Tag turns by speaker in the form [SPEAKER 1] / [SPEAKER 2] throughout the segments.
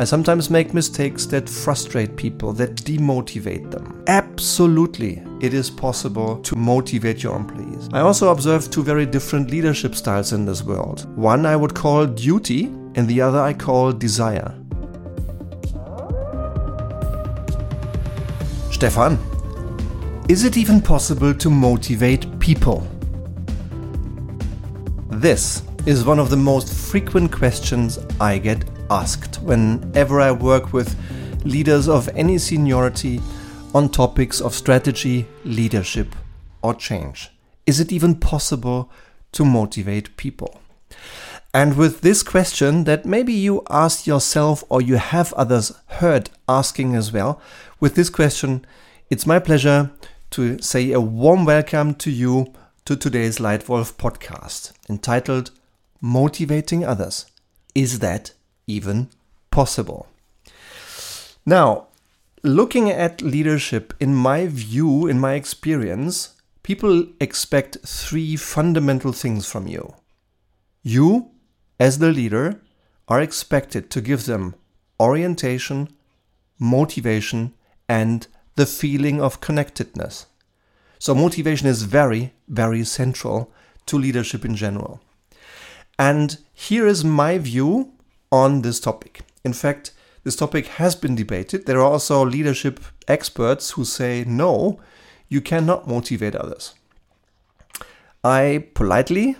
[SPEAKER 1] I sometimes make mistakes that frustrate people, that demotivate them. Absolutely, it is possible to motivate your employees. I also observe two very different leadership styles in this world. One I would call duty, and the other I call desire. Stefan, is it even possible to motivate people? This is one of the most frequent questions I get asked whenever I work with leaders of any seniority on topics of strategy, leadership, or change. Is it even possible to motivate people? And with this question that maybe you asked yourself or you have others heard asking as well, with this question, it's my pleasure to say a warm welcome to you to today's Leitwolf podcast entitled Motivating Others. Is that even possible. Now, looking at leadership, in my view, in my experience, people expect three fundamental things from you. You, as the leader, are expected to give them orientation, motivation, and the feeling of connectedness. So, motivation is very, very central to leadership in general. And here is my view on this topic. In fact, this topic has been debated. There are also leadership experts who say no, you cannot motivate others. I politely,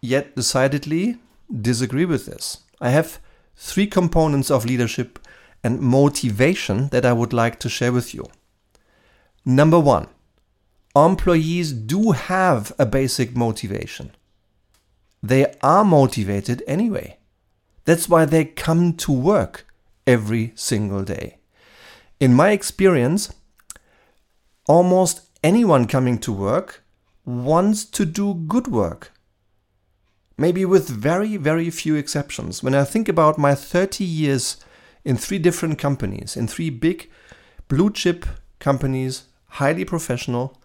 [SPEAKER 1] yet decidedly, disagree with this. I have three components of leadership and motivation that I would like to share with you. Number one, employees do have a basic motivation. They are motivated anyway. That's why they come to work every single day. In my experience, almost anyone coming to work wants to do good work. Maybe with very, very few exceptions. When I think about my 30 years in three different companies, in three big blue chip companies, highly professional,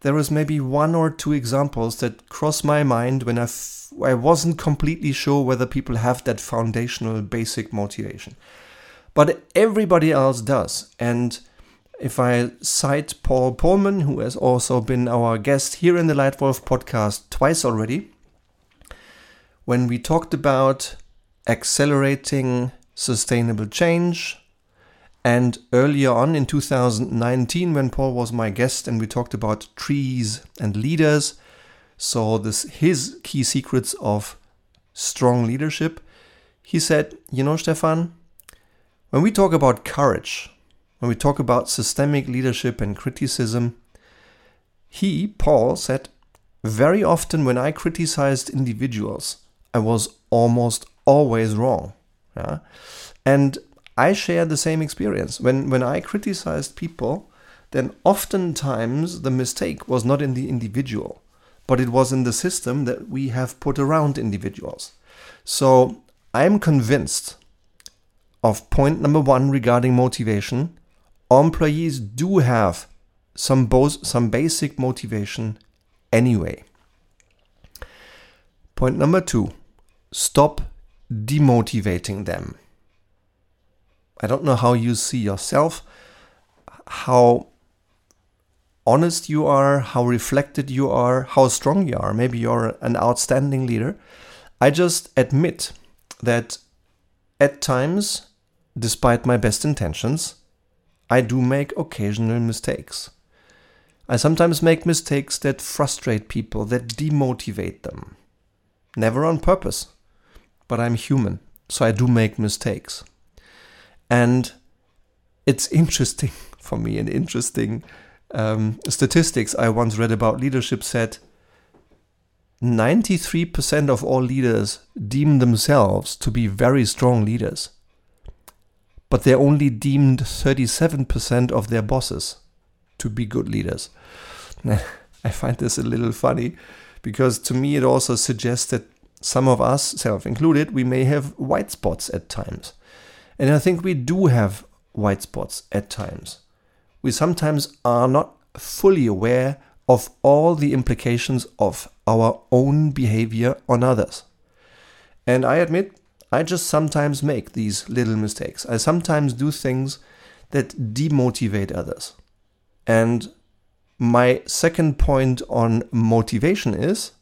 [SPEAKER 1] there was maybe one or two examples that crossed my mind when I f- I wasn't completely sure whether people have that foundational basic motivation. But everybody else does. And if I cite Paul Polman, who has also been our guest here in the Leitwolf podcast twice already, when we talked about accelerating sustainable change, and earlier on in 2019, when Paul was my guest and we talked about trees and leaders, so this his key secrets of strong leadership, he said, "You know, Stefan, when we talk about courage, when we talk about systemic leadership and criticism, he, Paul, said, very often when I criticized individuals, I was almost always wrong. Yeah? And I share the same experience. When when I criticized people, then oftentimes the mistake was not in the individual, but it was in the system that we have put around individuals. So I'm convinced of point number one regarding motivation. Employees do have some both some basic motivation anyway. Point number two, stop demotivating them. I don't know how you see yourself, how honest you are, how reflected you are, how strong you are. Maybe you're an outstanding leader. I just admit that at times, despite my best intentions, I do make occasional mistakes. I sometimes make mistakes that frustrate people, that demotivate them. Never on purpose, but I'm human, so I do make mistakes. And it's interesting for me, and interesting um, statistics I once read about leadership said 93% of all leaders deem themselves to be very strong leaders, but they only deemed 37% of their bosses to be good leaders. I find this a little funny because to me it also suggests that some of us, self included, we may have white spots at times. And I think we do have white spots at times. We sometimes are not fully aware of all the implications of our own behavior on others. And I admit, I just sometimes make these little mistakes. I sometimes do things that demotivate others. And my second point on motivation is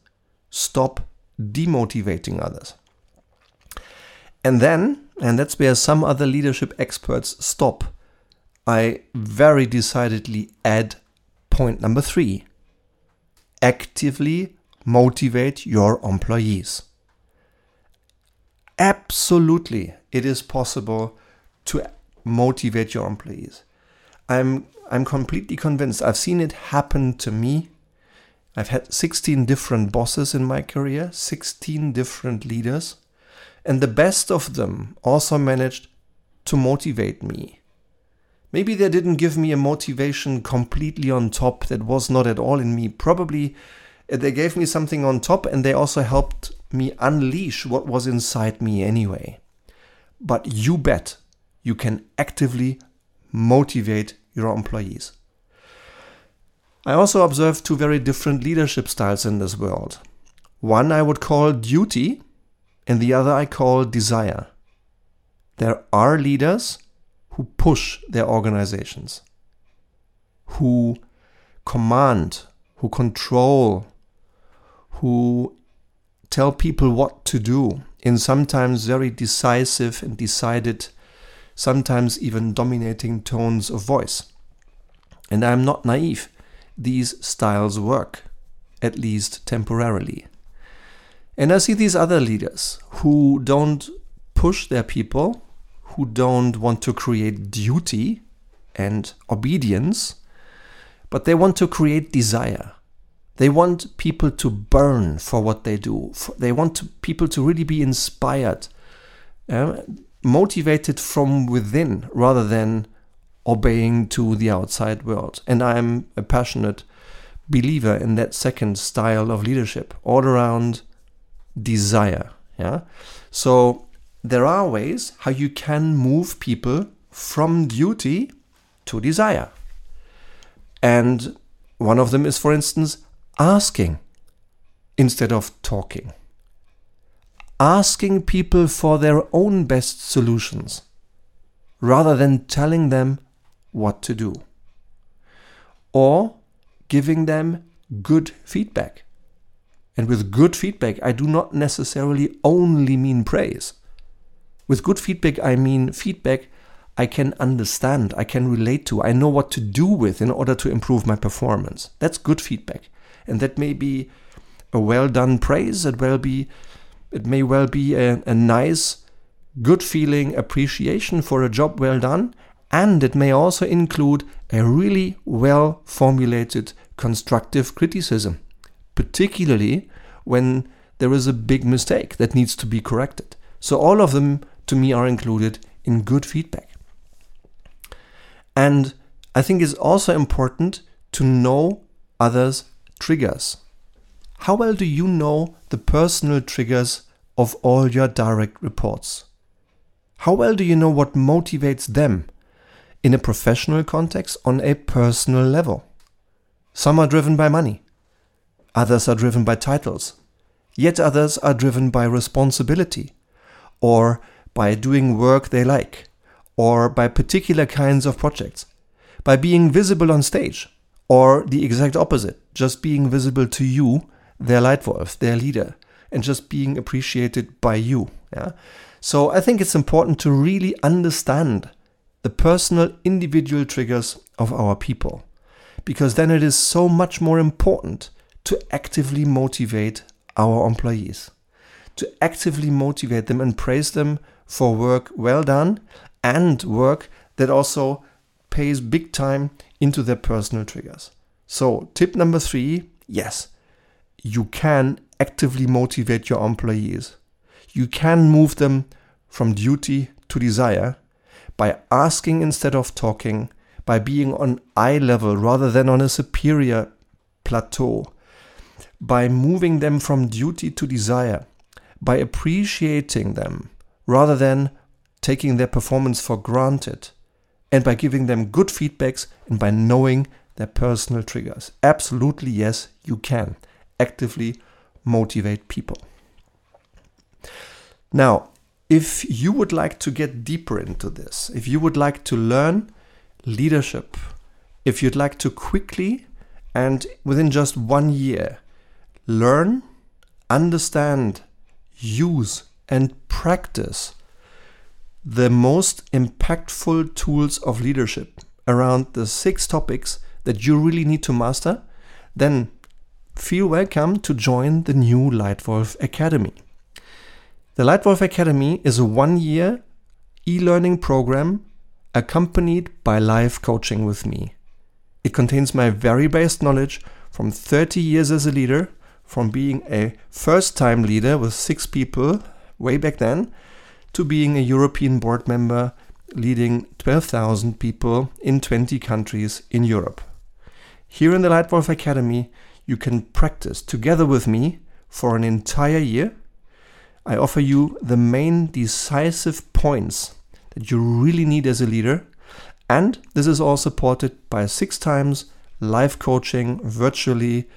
[SPEAKER 1] stop demotivating others. And then, and that's where some other leadership experts stop, I very decidedly add point number three actively motivate your employees. Absolutely, it is possible to motivate your employees. I'm I'm completely convinced. I've seen it happen to me. I've had 16 different bosses in my career, 16 different leaders, and the best of them also managed to motivate me. Maybe they didn't give me a motivation completely on top that was not at all in me. Probably uh, they gave me something on top and they also helped me unleash what was inside me anyway. But you bet you can actively motivate your employees. I also observed two very different leadership styles in this world. One I would call duty, and the other I call desire. There are leaders who push their organizations, who command, who control, who tell people what to do in sometimes very decisive and decided, sometimes even dominating tones of voice. And I'm not naive. These styles work, at least temporarily. And I see these other leaders who don't push their people, who don't want to create duty and obedience, but they want to create desire. They want people to burn for what they do. They want people to really be inspired, uh, motivated from within rather than obeying to the outside world. And I'm a passionate believer in that second style of leadership, all around desire. Yeah. So there are ways how you can move people from duty to desire. And one of them is, for instance, asking instead of talking. Asking people for their own best solutions rather than telling them what to do. Or giving them good feedback. And with good feedback, I do not necessarily only mean praise. With good feedback, I mean feedback I can understand, I can relate to, I know what to do with in order to improve my performance. That's good feedback and that may be a well done praise. It will be, it may well be a, a nice, good feeling appreciation for a job well done, and it may also include a really well formulated constructive criticism, particularly when there is a big mistake that needs to be corrected. So, all of them to me are included in good feedback. And I think it's also important to know others' triggers. How well do you know the personal triggers of all your direct reports? How well do you know what motivates them in a professional context on a personal level? Some are driven by money, others are driven by titles, yet others are driven by responsibility or by doing work they like or by particular kinds of projects, by being visible on stage or the exact opposite, just being visible to you, their Leitwolf, their leader, and just being appreciated by you. Yeah. So I think it's important to really understand the personal individual triggers of our people because then it is so much more important to actively motivate our employees, to actively motivate them and praise them for work well done and work that also pays big time into their personal triggers. So, tip number three yes, you can actively motivate your employees. You can move them from duty to desire by asking instead of talking, by being on eye level rather than on a superior plateau, by moving them from duty to desire, by appreciating them rather than taking their performance for granted and by giving them good feedbacks and by knowing their personal triggers. Absolutely, yes, you can actively motivate people. Now, If you would like to get deeper into this, if you would like to learn leadership, if you'd like to quickly and within just one year learn, understand, use, and practice the most impactful tools of leadership around the six topics that you really need to master, then feel welcome to join the new Leitwolf Academy. The Leitwolf Academy is a one year e learning program accompanied by live coaching with me. It contains my very best knowledge from 30 years as a leader, from being a first time leader with six people way back then, to being a European board member leading 12,000 people in 20 countries in Europe. Here in the Leitwolf Academy, you can practice together with me for an entire year I offer you the main decisive points that you really need as a leader. And this is all supported by six times live coaching virtually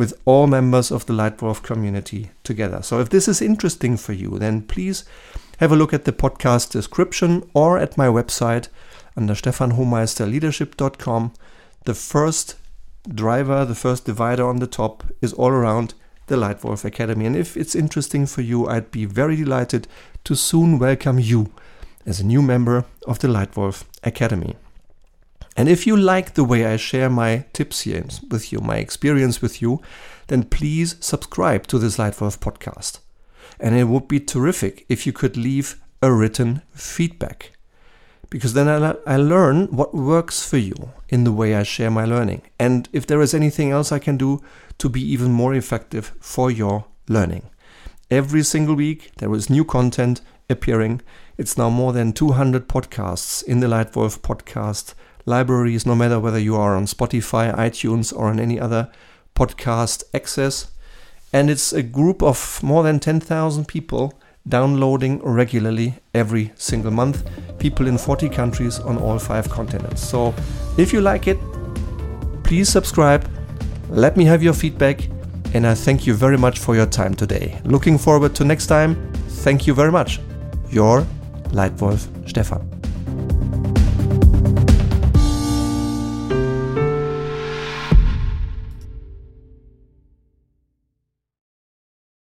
[SPEAKER 1] with all members of the Leitwolf community together. So if this is interesting for you, then please have a look at the podcast description or at my website under stefanhohmeisterleadership.com. The first driver, the first divider on the top is all around the Leitwolf Academy. And if it's interesting for you, I'd be very delighted to soon welcome you as a new member of the Leitwolf Academy. And if you like the way I share my tips here with you, my experience with you, then please subscribe to this Leitwolf podcast. And it would be terrific if you could leave a written feedback. Because then I, I learn what works for you in the way I share my learning. And if there is anything else I can do to be even more effective for your learning. Every single week, there is new content appearing. It's now more than 200 podcasts in the Leitwolf podcast libraries, no matter whether you are on Spotify, iTunes, or on any other podcast access. And it's a group of more than 10,000 people downloading regularly every single month. People in 40 countries on all five continents. So if you like it, please subscribe let me have your feedback, and I thank you very much for your time today. Looking forward to next time. Thank you very much. Your Leitwolf Stefan.